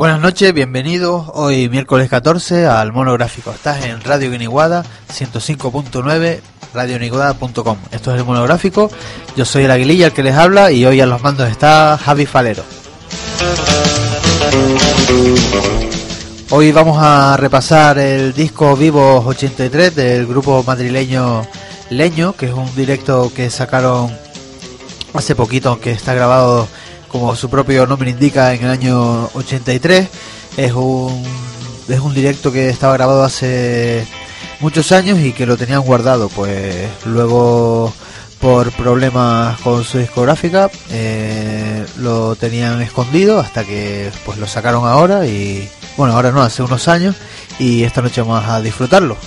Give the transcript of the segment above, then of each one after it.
Buenas noches, bienvenidos hoy miércoles 14 al monográfico. Estás en Radio Guiniguada 105.9 radioniguada.com. Esto es el monográfico. Yo soy el Aguililla, el que les habla, y hoy a los mandos está Javi Falero. Hoy vamos a repasar el disco Vivos 83 del grupo madrileño Leño, que es un directo que sacaron hace poquito, aunque está grabado como su propio nombre indica en el año 83. Es un, es un directo que estaba grabado hace muchos años y que lo tenían guardado. Pues luego por problemas con su discográfica eh, lo tenían escondido hasta que pues lo sacaron ahora y bueno ahora no hace unos años y esta noche vamos a disfrutarlo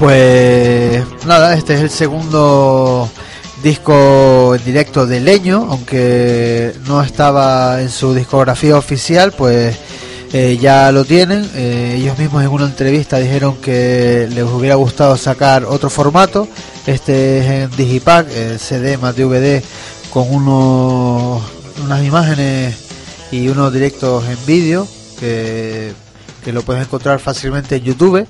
Pues nada, este es el segundo disco en directo de Leño, aunque no estaba en su discografía oficial, pues eh, ya lo tienen. Eh, ellos mismos en una entrevista dijeron que les hubiera gustado sacar otro formato. Este es en Digipack, el CD más DVD, con unos, unas imágenes y unos directos en vídeo que, que lo puedes encontrar fácilmente en YouTube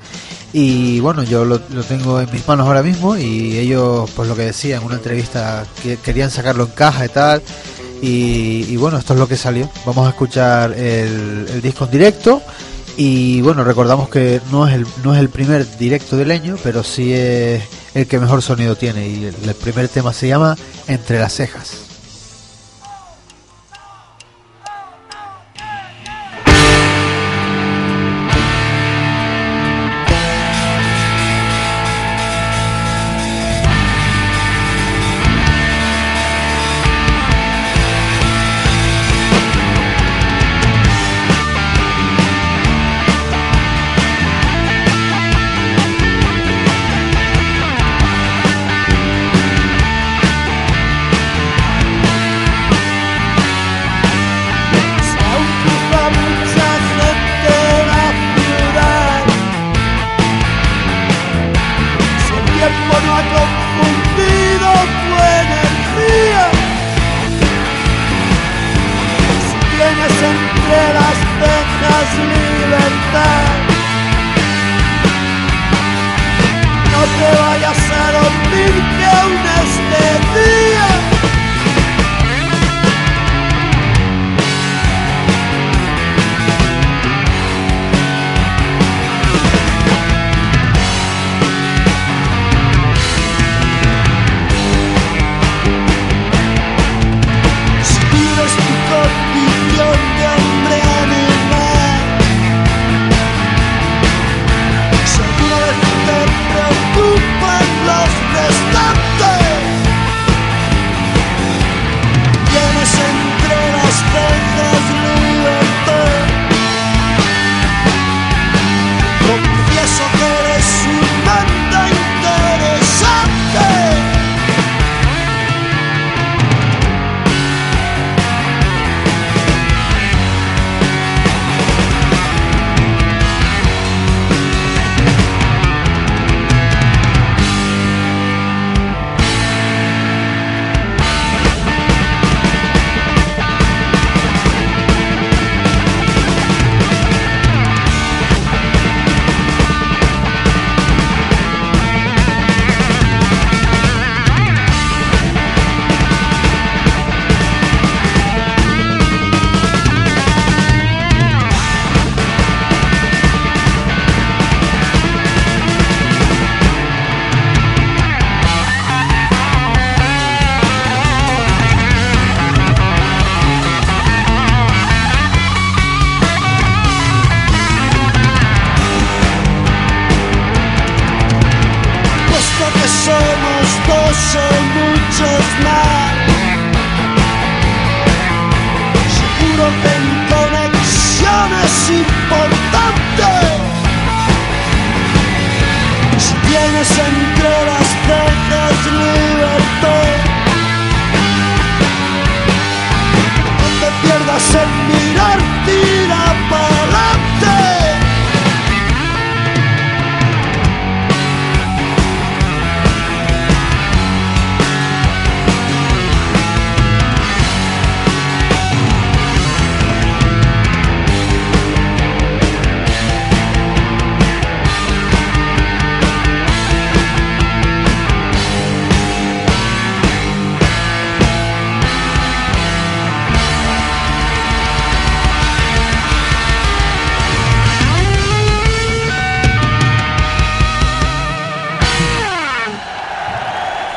y bueno, yo lo, tengo en mis manos ahora mismo y ellos, pues lo que decían en una entrevista, que querían sacarlo en caja y tal. Y, bueno, esto es lo que salió. Vamos a escuchar el, disco en directo. Y bueno, recordamos que no es, el, no es el primer directo de Leño, pero sí es el que mejor sonido tiene. Y el primer tema se llama Entre las cejas.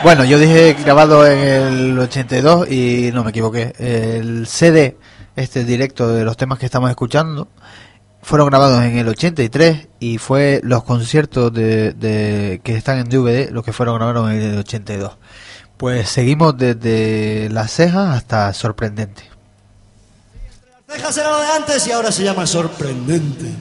Bueno, yo dije grabado en el 82 y no me equivoqué. El CD, este directo de los temas que estamos escuchando, fueron grabados en el 83 y fue los conciertos de, que están en DVD los que fueron grabados en el 82. Pues seguimos desde las cejas hasta sorprendente. Las cejas era lo de antes y ahora se llama sorprendente.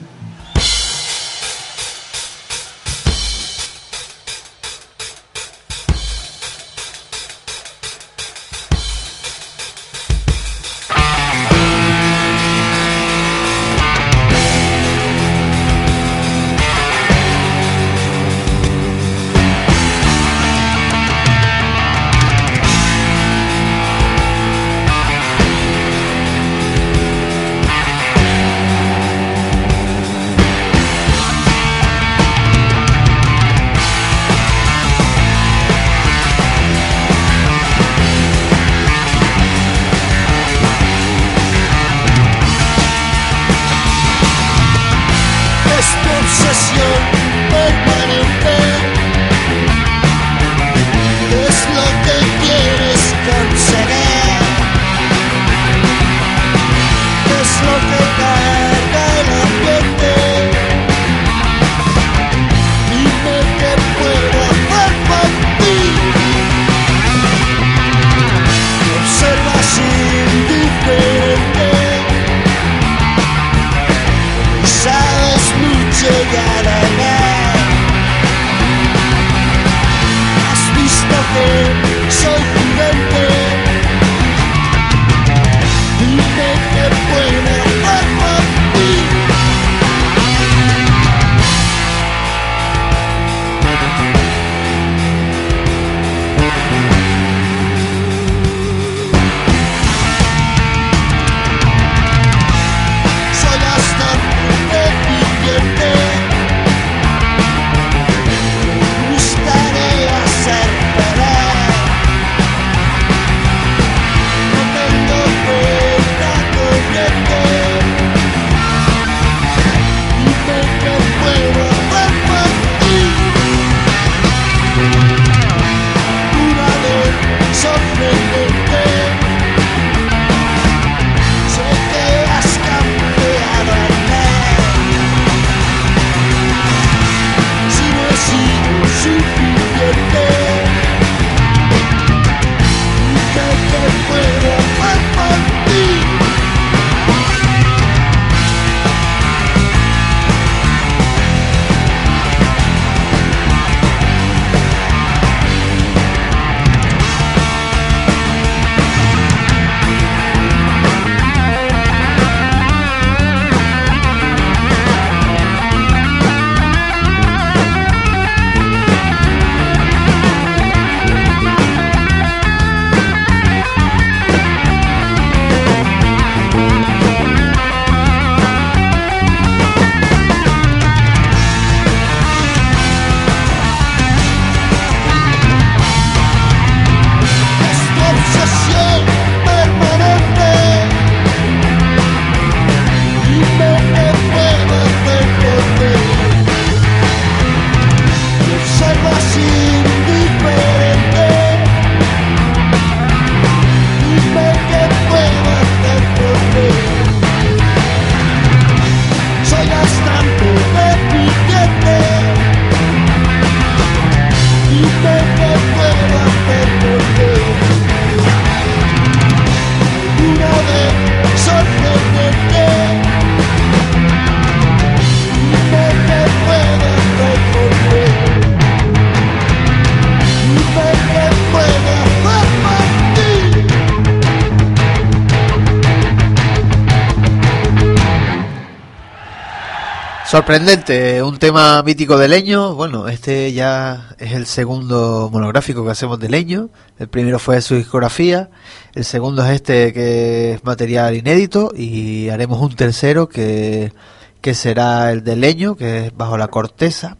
Sorprendente, un tema mítico de Leño. Bueno, este ya es el segundo monográfico que hacemos de Leño. El primero fue su discografía, el segundo es este que es material inédito y haremos un tercero que, que será el de Leño, que es Bajo la Corteza,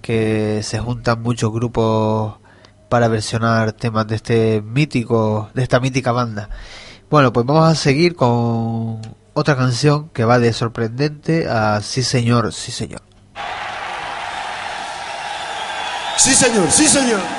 que se juntan muchos grupos para versionar temas de este mítico, de esta mítica banda. Bueno, pues vamos a seguir con otra canción que va de sorprendente a sí señor, sí señor. Sí señor, sí señor.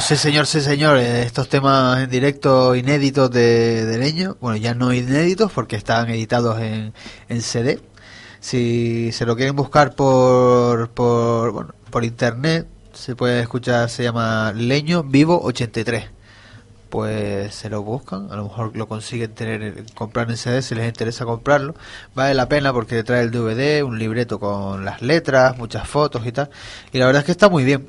Sí señor, sí señor, eh, estos temas en directo inéditos de, Leño, bueno ya no inéditos porque están editados en, en CD, si se lo quieren buscar por, por, bueno, por internet, se puede escuchar, se llama Leño Vivo 83. Pues se lo buscan, a lo mejor lo consiguen tener comprar en CD si les interesa comprarlo. Vale la pena porque trae el DVD, un libreto con las letras, muchas fotos y tal. Y la verdad es que está muy bien.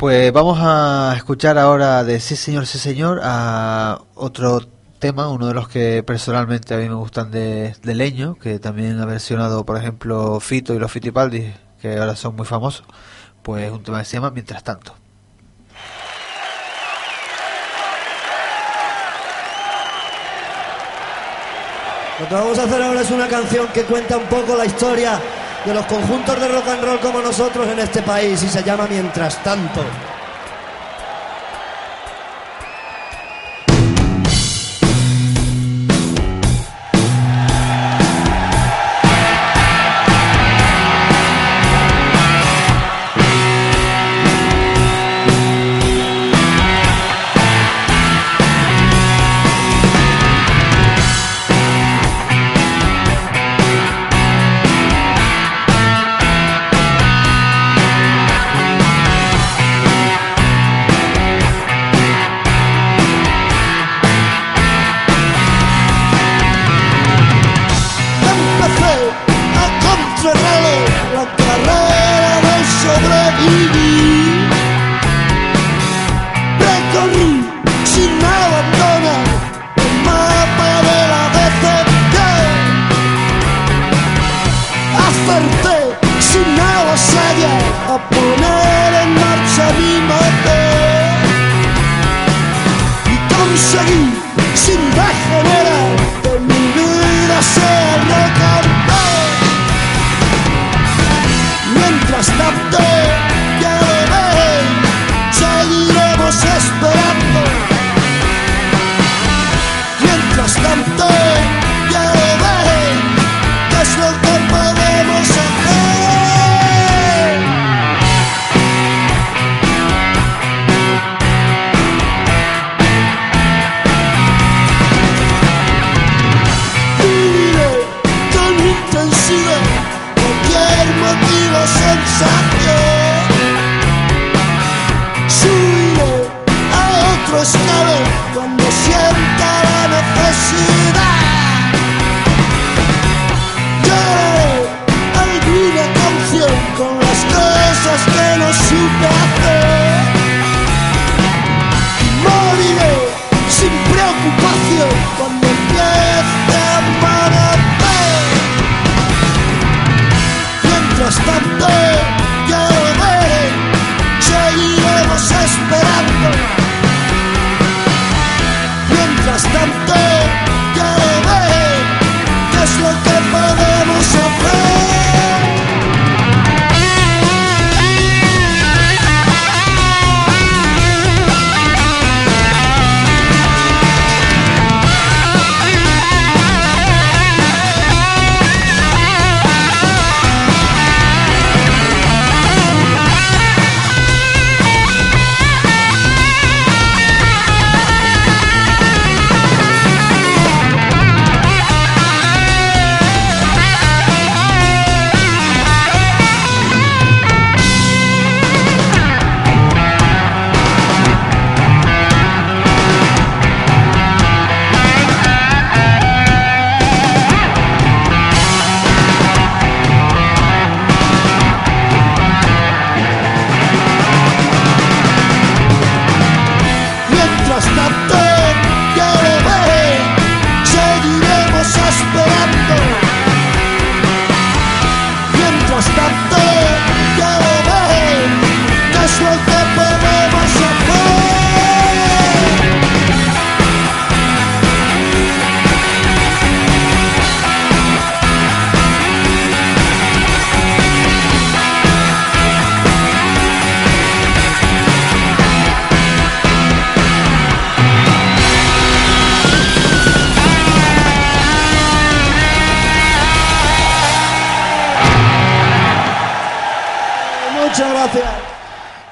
Pues vamos a escuchar ahora de Sí Señor, Sí Señor a otro tema, uno de los que personalmente a mí me gustan de, Leño, que también ha versionado, por ejemplo, Fito y los Fitipaldi, que ahora son muy famosos. Pues un tema que se llama Mientras tanto. Lo que vamos a hacer ahora es una canción que cuenta un poco la historia de los conjuntos de rock and roll como nosotros en este país y se llama Mientras tanto.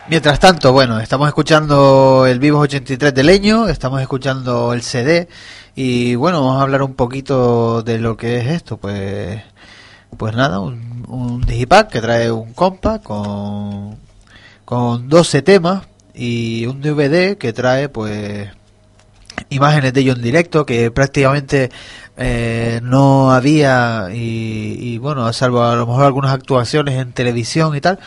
Mientras tanto, bueno, estamos escuchando el Vivos 83 de Leño, estamos escuchando el CD y bueno, vamos a hablar un poquito de lo que es esto, pues pues nada, un, un digipack que trae un compa con con 12 temas y un DVD que trae pues imágenes de ellos en directo que prácticamente eh, no había y, y, bueno salvo a lo mejor algunas actuaciones en televisión y tal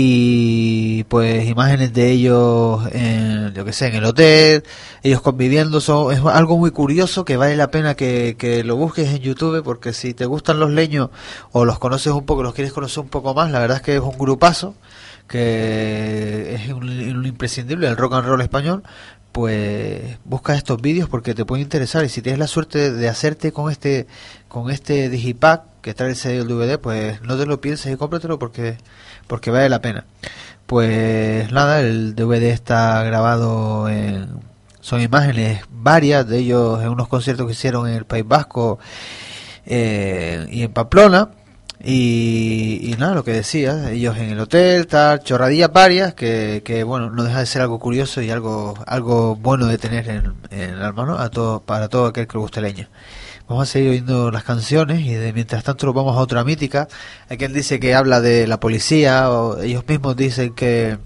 y pues imágenes de ellos en yo que sé en el hotel ellos conviviendo son es algo muy curioso que vale la pena que, que lo busques en YouTube porque si te gustan los leños o los conoces un poco los quieres conocer un poco más la verdad es que es un grupazo que es un, un imprescindible del rock and roll español pues busca estos vídeos porque te puede interesar y si tienes la suerte de hacerte con este con este digipack que trae el CD el DVD pues no te lo pienses y cómpratelo porque porque vale la pena pues nada el DVD está grabado en son imágenes varias de ellos en unos conciertos que hicieron en el País Vasco eh, y en Pamplona y, y, nada, lo que decía, ellos en el hotel, tal, chorradillas varias, que, que bueno, no deja de ser algo curioso y algo algo bueno de tener en, en el alma, ¿no? A todo, para todo aquel que le guste leña. Vamos a seguir oyendo las canciones y de mientras tanto vamos a otra mítica. Hay quien dice que habla de la policía, ellos mismos dicen que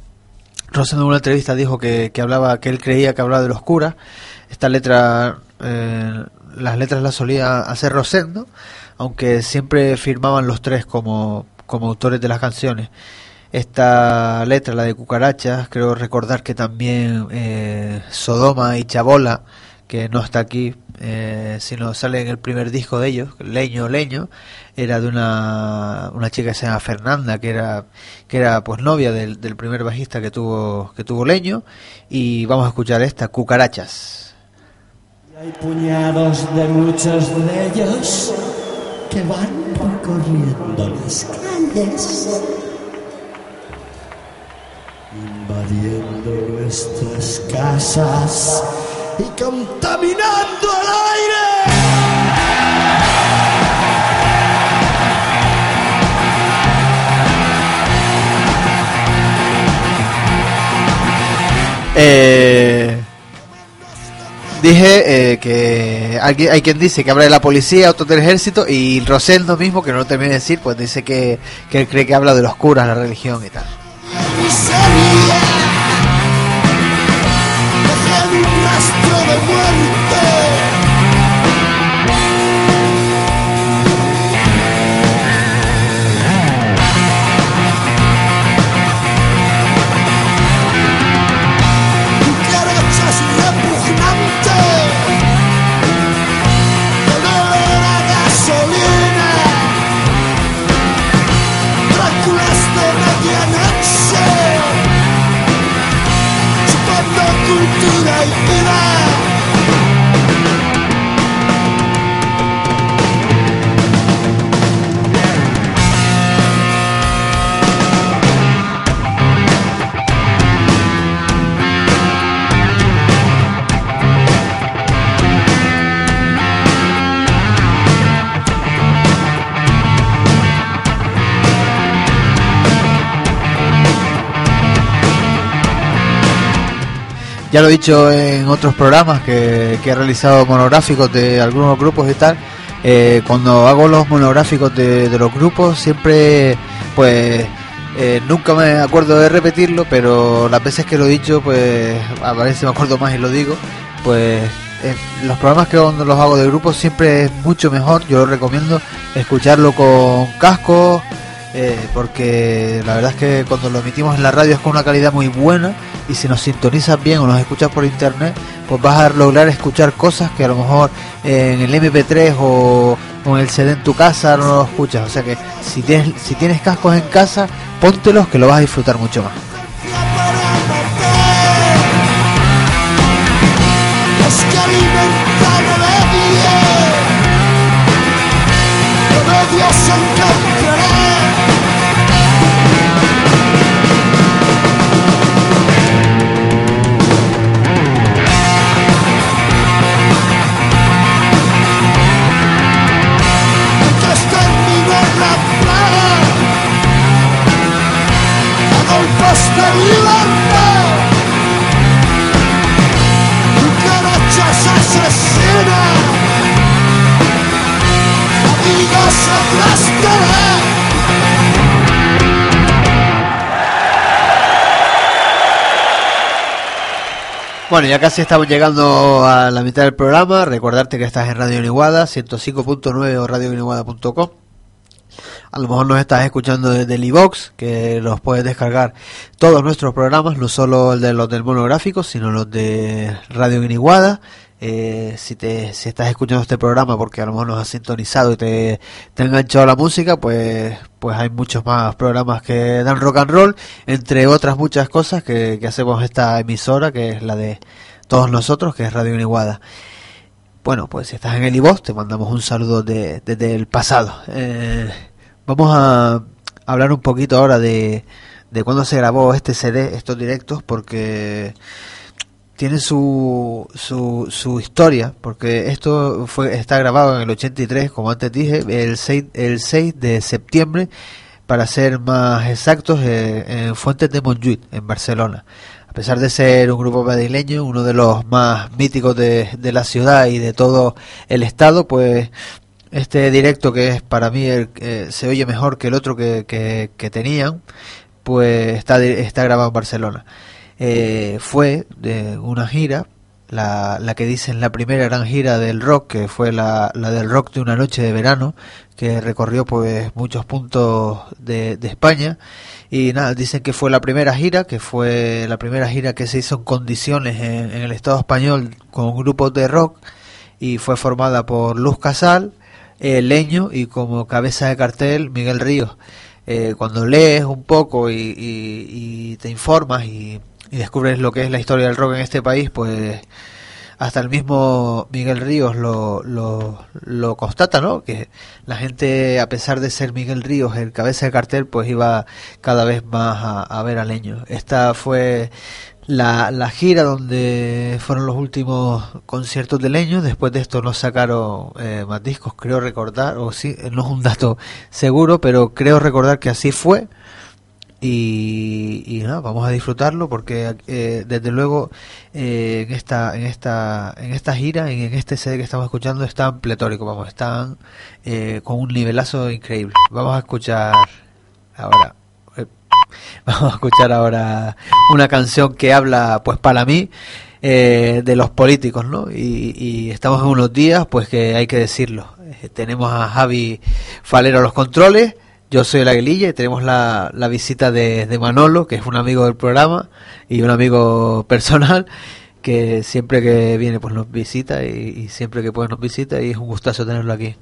Rosendo en una entrevista dijo que, que hablaba, que él creía que hablaba de los curas. Esta letra, eh, las letras las solía hacer Rosendo aunque siempre firmaban los tres como, como autores de las canciones. Esta letra, la de Cucarachas, creo recordar que también eh, Sodoma y Chabola, que no está aquí, eh, sino sale en el primer disco de ellos, Leño Leño, era de una, una chica que se llama Fernanda, que era, que era pues novia del, del primer bajista que tuvo, que tuvo Leño, y vamos a escuchar esta, Cucarachas. Hay puñados de muchos de ellos que van recorriendo las calles, invadiendo nuestras casas y contaminando el aire. Eh, dije eh, que hay quien dice que habla de la policía, otro del ejército, y Rosendo mismo, que no lo terminé de decir, pues dice que, que él cree que habla de los curas, la religión y tal. Ya lo he dicho en otros programas que, he realizado monográficos de algunos grupos y tal. eh, cuando hago los monográficos de, los grupos, siempre, pues, eh, nunca me acuerdo de repetirlo, pero las veces que lo he dicho, pues, a veces me acuerdo más y lo digo. Pues, los programas que cuando los hago de grupos siempre es mucho mejor. Yo lo recomiendo escucharlo con cascos. Eh, porque la verdad es que cuando lo emitimos en la radio es con una calidad muy buena y si nos sintonizas bien o nos escuchas por internet, pues vas a lograr escuchar cosas que a lo mejor en el MP3 o, en el CD en tu casa no lo escuchas. O sea que si tienes, si tienes cascos en casa, póntelos que lo vas a disfrutar mucho más. Bueno, ya casi estamos llegando a la mitad del programa. Recordarte que estás en Radio Uniguada, 105.9 o radiouniguada.com. A lo mejor nos estás escuchando desde el iVox, que los puedes descargar todos nuestros programas, no solo el de los del monográfico, sino los de Radio Uniguada. Eh, si te si estás escuchando este programa porque a lo mejor nos has sintonizado y te, te ha enganchado la música, pues pues hay muchos más programas que dan rock and roll, entre otras muchas cosas que, que hacemos esta emisora, que es la de todos nosotros, que es Radio Uniguada. Bueno, pues si estás en el iVox, te mandamos un saludo de- desde el pasado. Eh, vamos a hablar un poquito ahora de, de cuándo se grabó este CD, estos directos, porque tiene su, su, su historia, porque esto fue está grabado en el 83, como antes dije, el 6, el 6 de septiembre, para ser más exactos, eh, en Fuentes de Montjuïc, en Barcelona. A pesar de ser un grupo madrileño, uno de los más míticos de, de la ciudad y de todo el estado, pues este directo que es para mí el, eh, se oye mejor que el otro que, que, tenían, pues está, está grabado en Barcelona. Eh, fue de una gira, la, la que dicen la primera gran gira del rock, que fue la, la del rock de una noche de verano, que recorrió pues muchos puntos de, de España. Y nada, dicen que fue la primera gira, que fue la primera gira que se hizo en condiciones en, en el Estado español con grupos de rock y fue formada por Luz Casal, eh, Leño y como cabeza de cartel Miguel Ríos. Eh, cuando lees un poco y, te informas y, descubres lo que es la historia del rock en este país, pues hasta el mismo Miguel Ríos lo, lo, lo, constata, ¿no? Que la gente, a pesar de ser Miguel Ríos el cabeza de cartel, pues iba cada vez más a, a ver a Leño. Esta fue la, la, gira donde fueron los últimos conciertos de Leño. Después de esto no sacaron eh, más discos, creo recordar, o sí, no es un dato seguro, pero creo recordar que así fue. Y, y nada, vamos a disfrutarlo porque eh, desde luego eh, en esta en esta en esta gira en, en este CD que estamos escuchando están pletóricos vamos están eh, con un nivelazo increíble. Vamos a escuchar ahora. eh, vamos a escuchar ahora una canción que habla pues para mí eh, de los políticos no y, y, estamos en unos días pues que hay que decirlo eh, tenemos a Javi Falero a los controles yo soy el Aguililla y tenemos la, la visita de, de, Manolo, que es un amigo del programa y un amigo personal, que siempre que viene pues nos visita y, y siempre que puede nos visita y es un gustazo tenerlo aquí.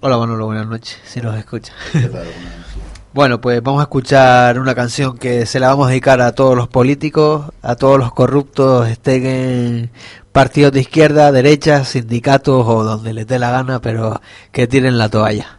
Hola Manolo, buenas noches, si nos escucha. Bueno, pues vamos a escuchar una canción que se la vamos a dedicar a todos los políticos, a todos los corruptos, estén en partidos de izquierda, derecha, sindicatos o donde les dé la gana, pero que tiren la toalla.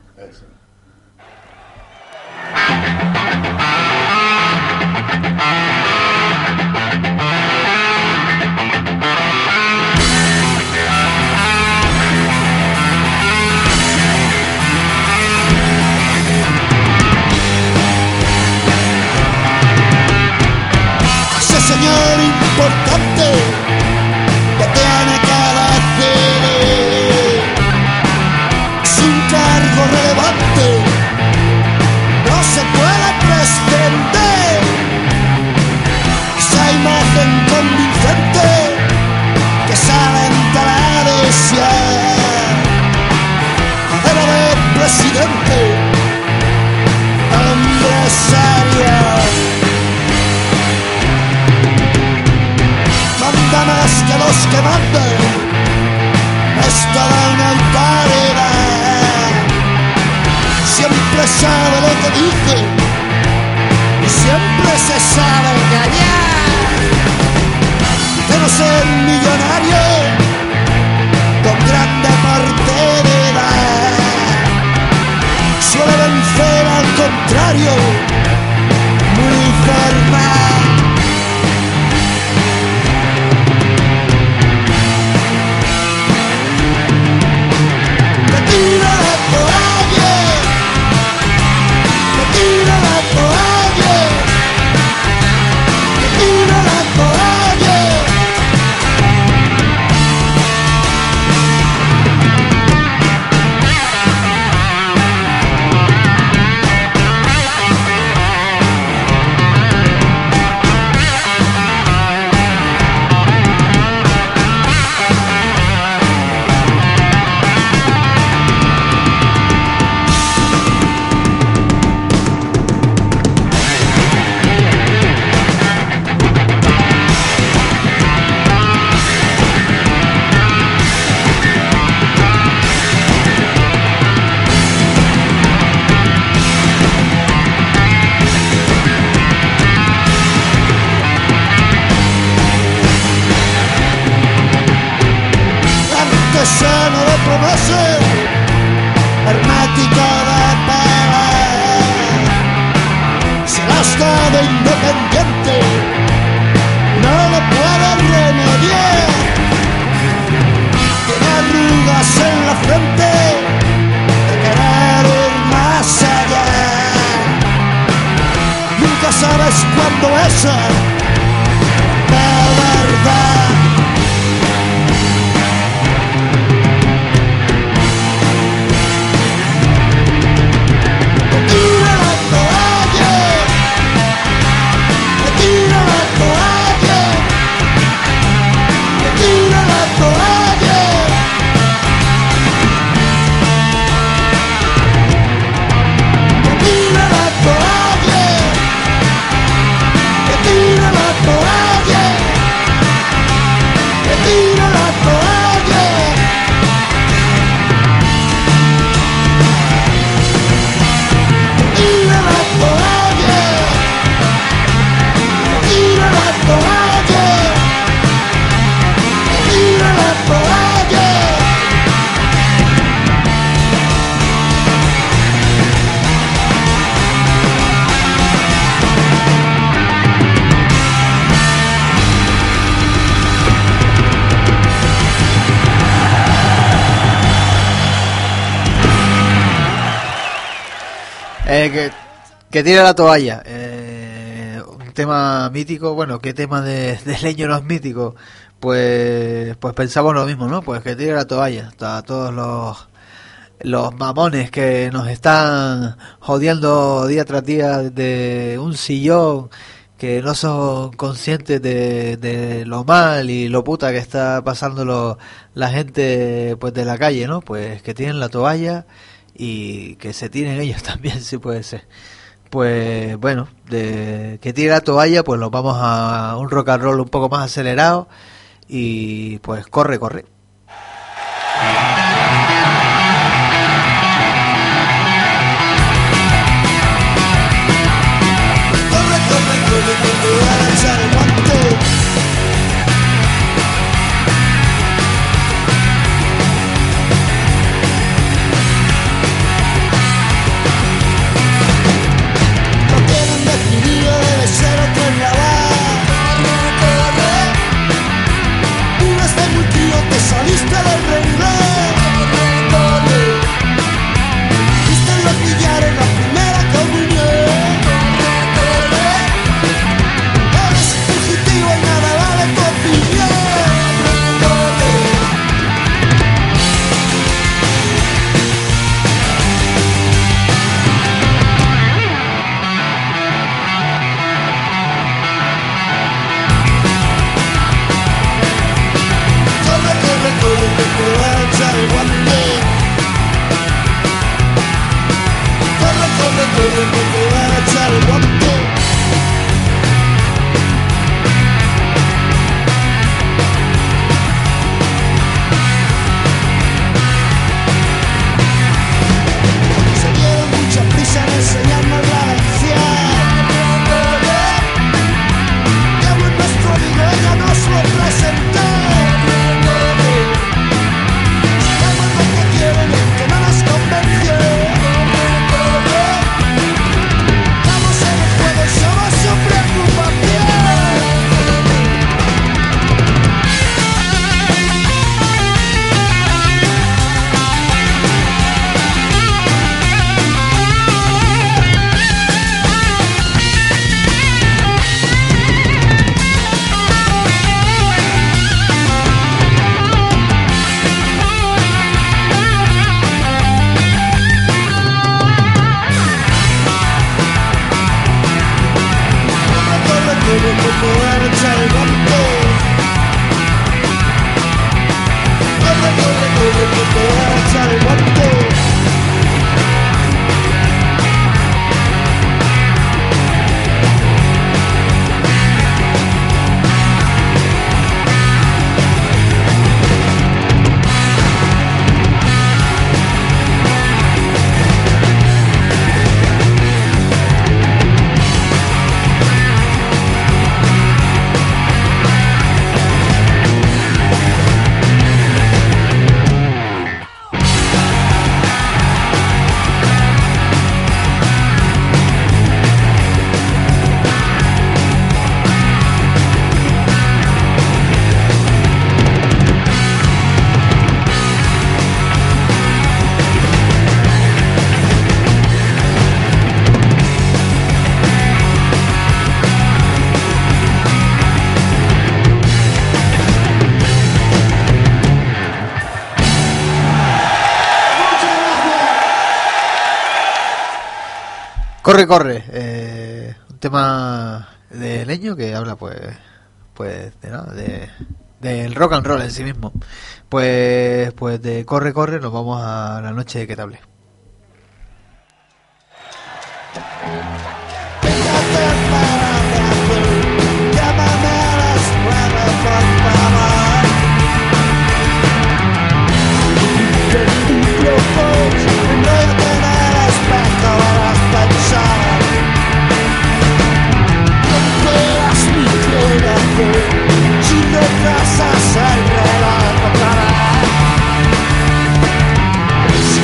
Eh, que, que tire la toalla. Eh, un tema mítico, bueno, ¿qué tema de, de leño no es mítico? Pues, pues pensamos lo mismo, ¿no? Pues que tire la toalla. Está todos los los mamones que nos están jodiendo día tras día de un sillón que no son conscientes de, de lo mal y lo puta que está pasando lo- la gente pues de la calle, ¿no? Pues que tienen la toalla y que se tiren ellos también, si puede ser. Pues bueno, de que tire la toalla, pues nos vamos a un rock and roll un poco más acelerado y pues corre, corre. Corre, Corre, eh, un tema de leño que habla, pues, pues, de nada, de del rock and roll en sí mismo. Pues, pues de corre, corre, nos vamos a la noche de que te hablé. Llámame retrasas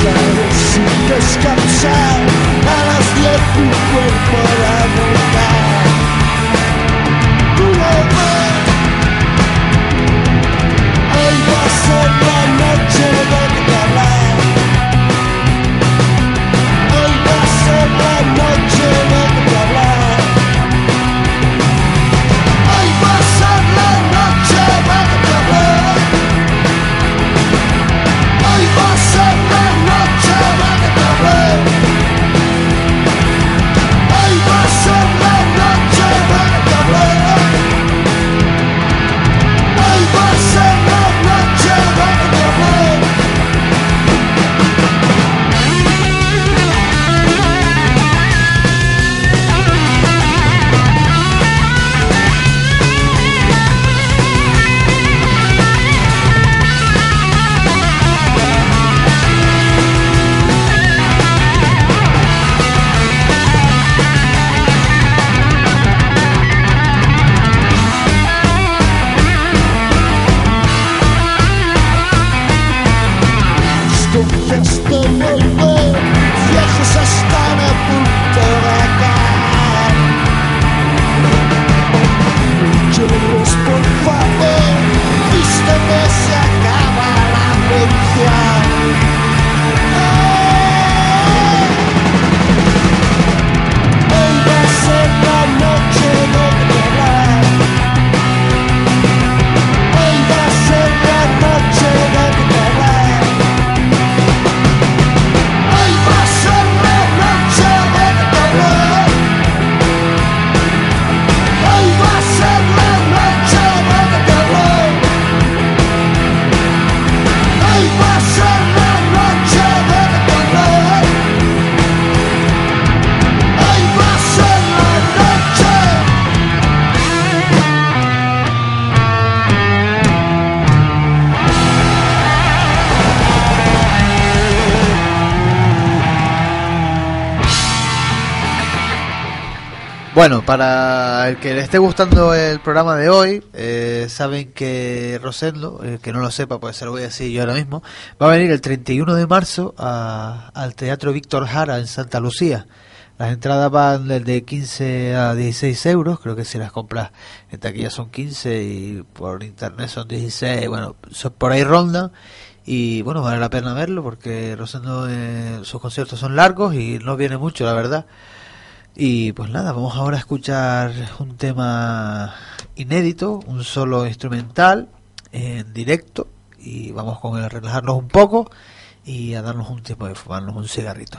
el sin descansar a las diez tu cuerpo la la noche Bueno, para el que le esté gustando el programa de hoy, eh, saben que Rosendo, el que no lo sepa, pues se lo voy a decir yo ahora mismo, va a venir el 31 de marzo a- al Teatro Víctor Jara en Santa Lucía. Las entradas van desde 15 a 16 euros, creo que si las compras en taquilla son 15 y por internet son 16, bueno, por ahí rondan. Y bueno, vale la pena verlo porque Rosendo, eh, sus conciertos son largos y no viene mucho, la verdad. Y pues nada, vamos ahora a escuchar un tema inédito, un solo instrumental en directo y vamos con a relajarnos un poco y a darnos un tiempo de fumarnos un cigarrito.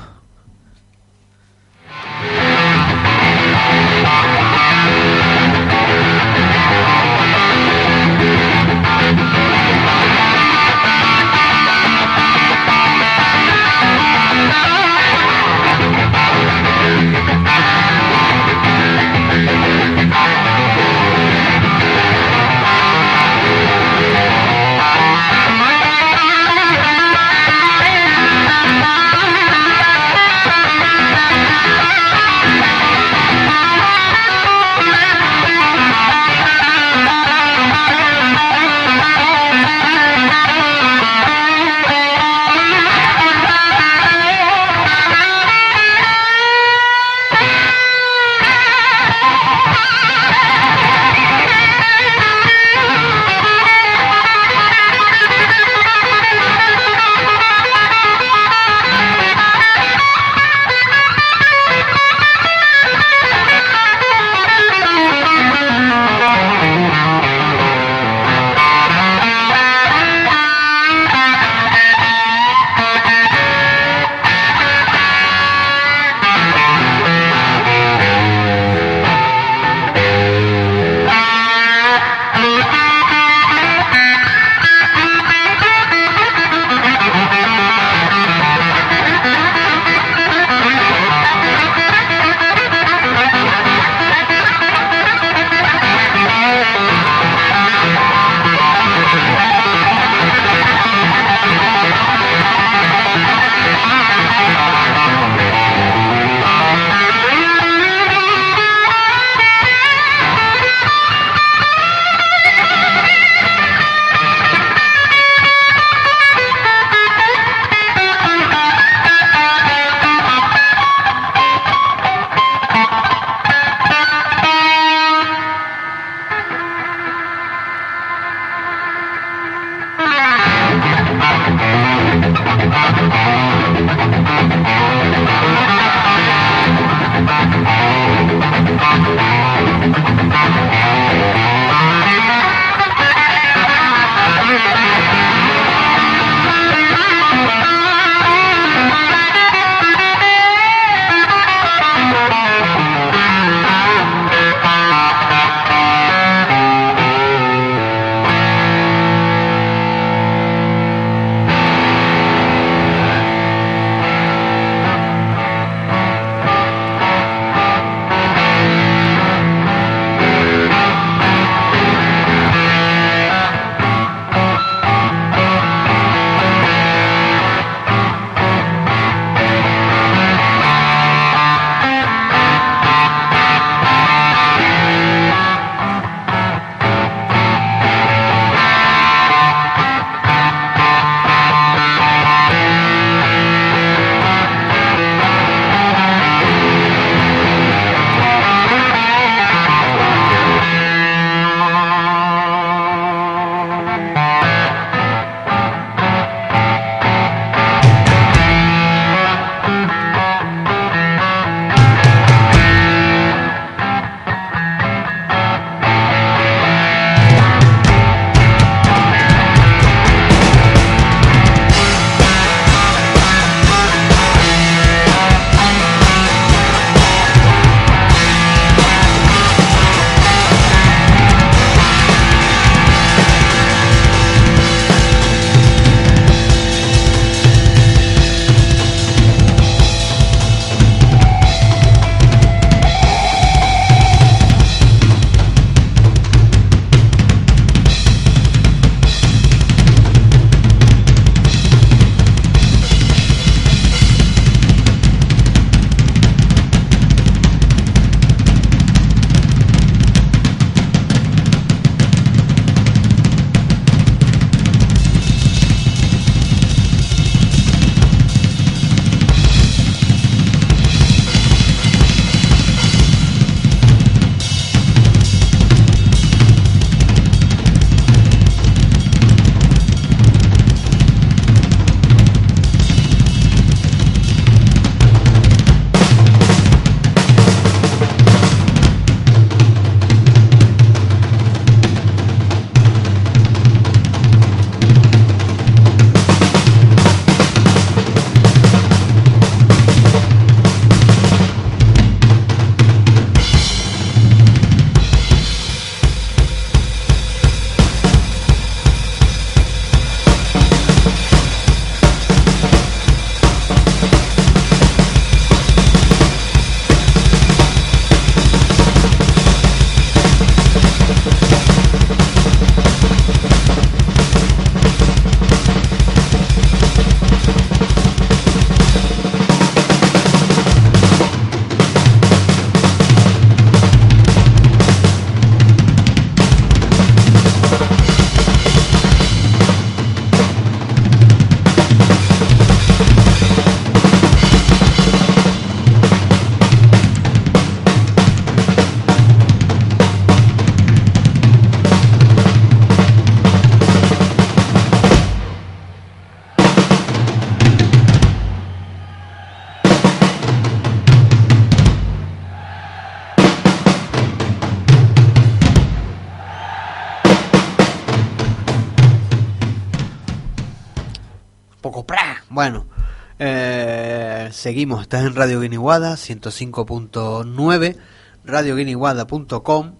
Seguimos. Estás en Radio Guiniguada 105.9, radioguiniguada.com,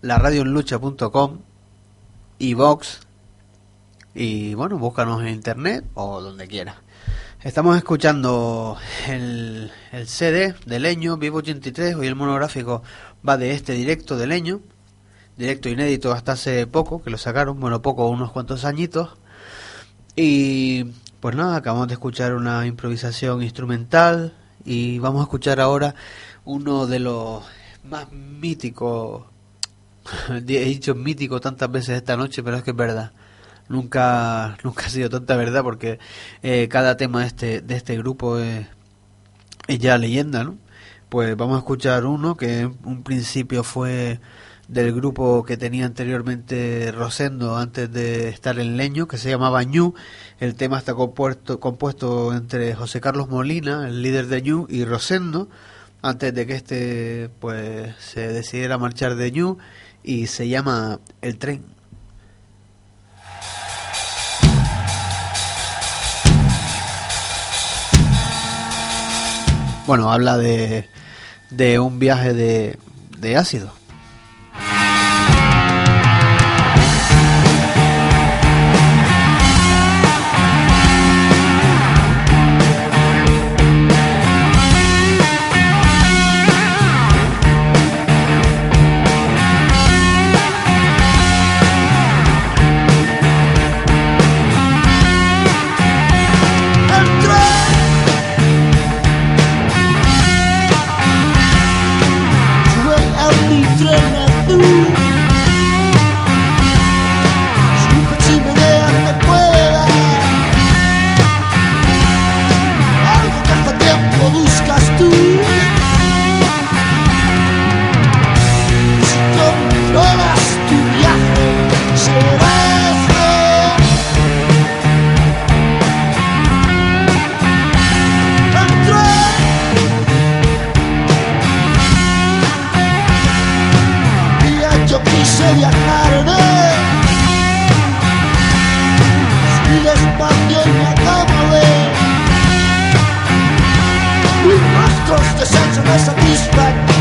la radioenlucha.com y Vox. Y bueno, búscanos en internet o donde quieras. Estamos escuchando el, el CD de Leño, Vivo 83. Hoy el monográfico va de este directo de Leño, directo inédito hasta hace poco, que lo sacaron, bueno, poco, unos cuantos añitos. Y pues nada, acabamos de escuchar una improvisación instrumental y vamos a escuchar ahora uno de los más míticos, he dicho mítico tantas veces esta noche, pero es que es verdad. Nunca nunca ha sido tanta verdad porque eh, cada tema de este de este grupo es, es, ya leyenda no pues vamos a escuchar uno que en un principio fue del grupo que tenía anteriormente Rosendo antes de estar en Leño que se llamaba Ñu el tema está compuesto entre José Carlos Molina el líder de Ñu y Rosendo antes de que este pues se decidiera marchar de Ñu y se llama El tren bueno, habla de, de un viaje de, de ácido. We must cross the Sigue expandiendo como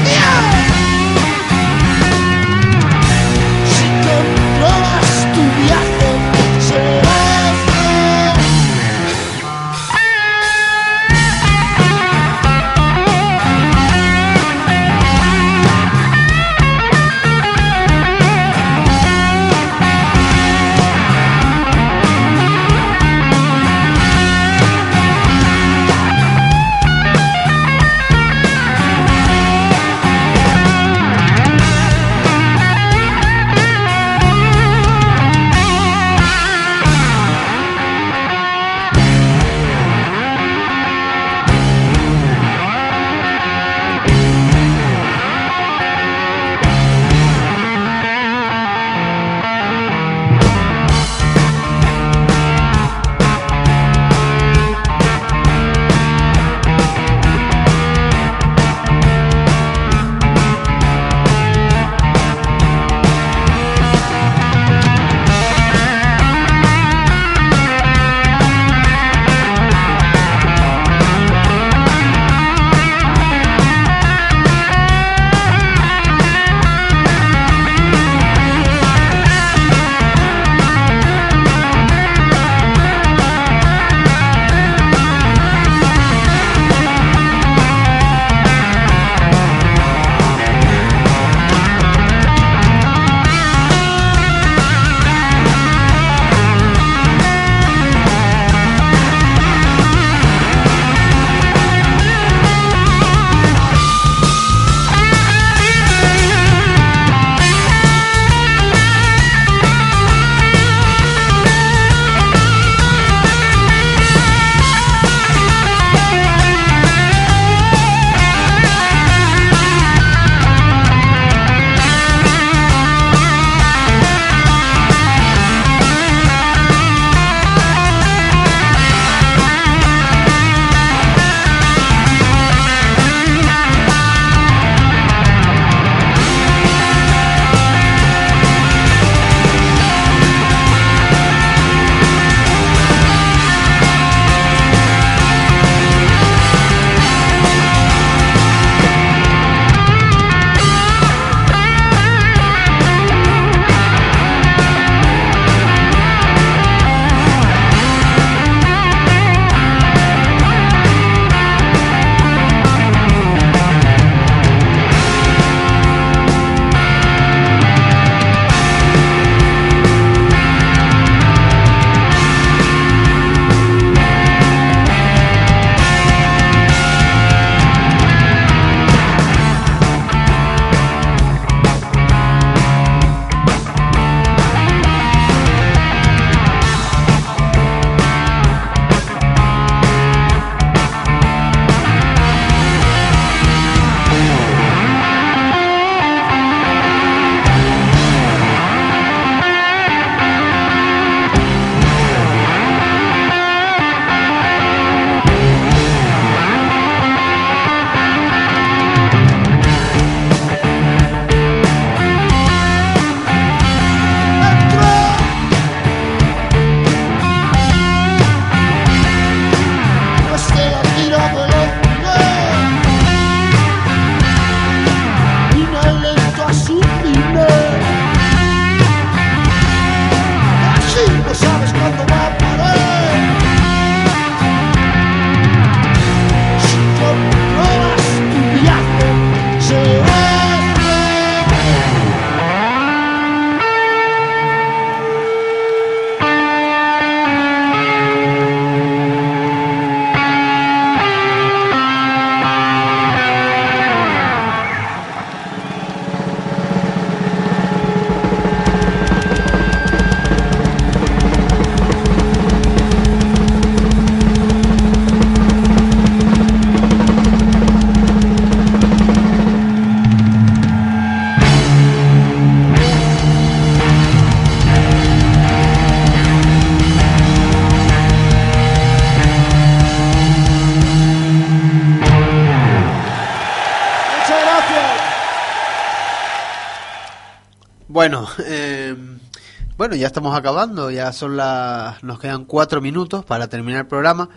bueno, ya estamos acabando, ya son las, nos quedan cuatro minutos para terminar el programa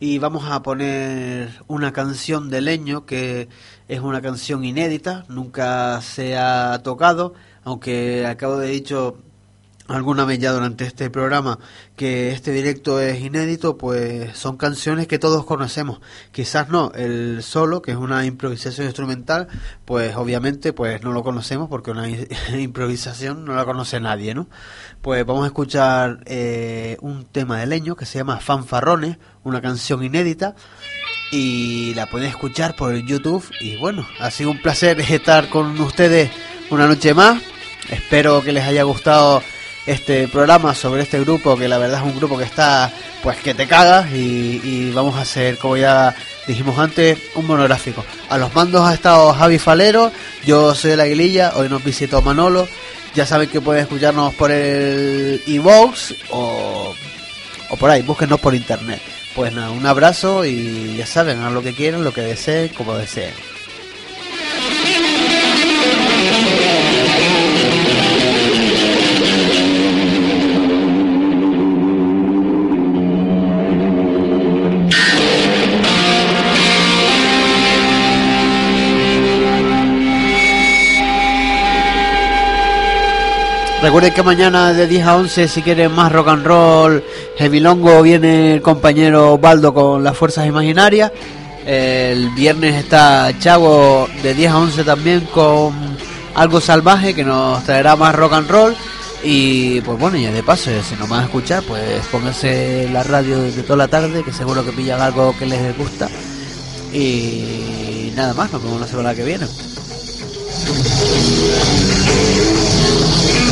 y vamos a poner una canción de Leño que es una canción inédita, nunca se ha tocado, aunque acabo de dicho alguna vez ya durante este programa que este directo es inédito, pues son canciones que todos conocemos. Quizás no, el solo, que es una improvisación instrumental, pues obviamente pues no lo conocemos porque una improvisación no la conoce nadie, ¿no? Pues vamos a escuchar eh, un tema de leño que se llama Fanfarrones, una canción inédita y la pueden escuchar por YouTube y bueno, ha sido un placer estar con ustedes una noche más. Espero que les haya gustado este programa sobre este grupo, que la verdad es un grupo que está, pues que te cagas y, vamos a hacer, como ya dijimos antes, un monográfico. A los mandos ha estado Javi Falero, yo soy el Aguililla, hoy nos visitó Manolo, ya saben que pueden escucharnos por el e-box o, o por ahí, búsquenos por internet. Pues nada, un abrazo y ya saben, hagan lo que quieran, lo que deseen, como deseen. Recuerden que mañana de 10 a 11 si quieren más rock and roll, heavy viene el compañero Baldo con las fuerzas imaginarias. El viernes está Chavo de 10 a 11 también con algo salvaje que nos traerá más rock and roll. Y pues bueno, ya de paso, si no van a escuchar, pues pónganse la radio de toda la tarde, que seguro que pillan algo que les gusta. Y nada más, nos vemos la semana que viene.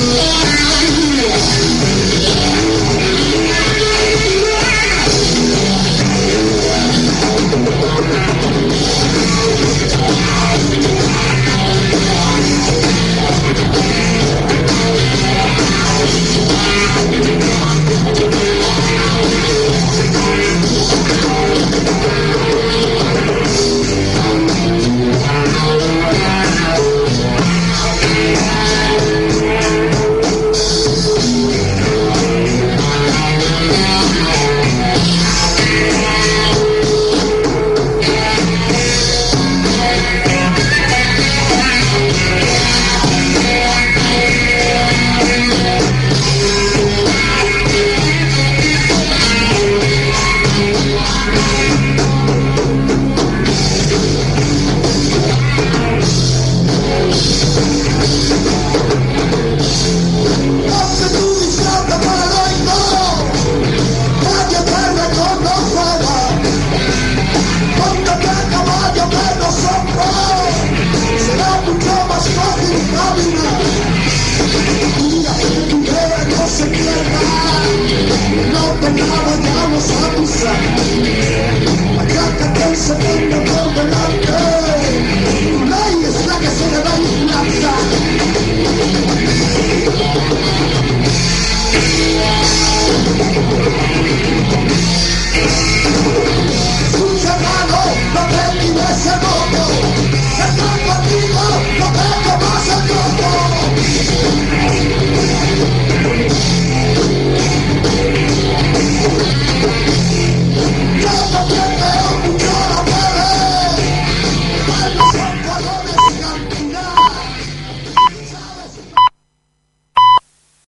Allá que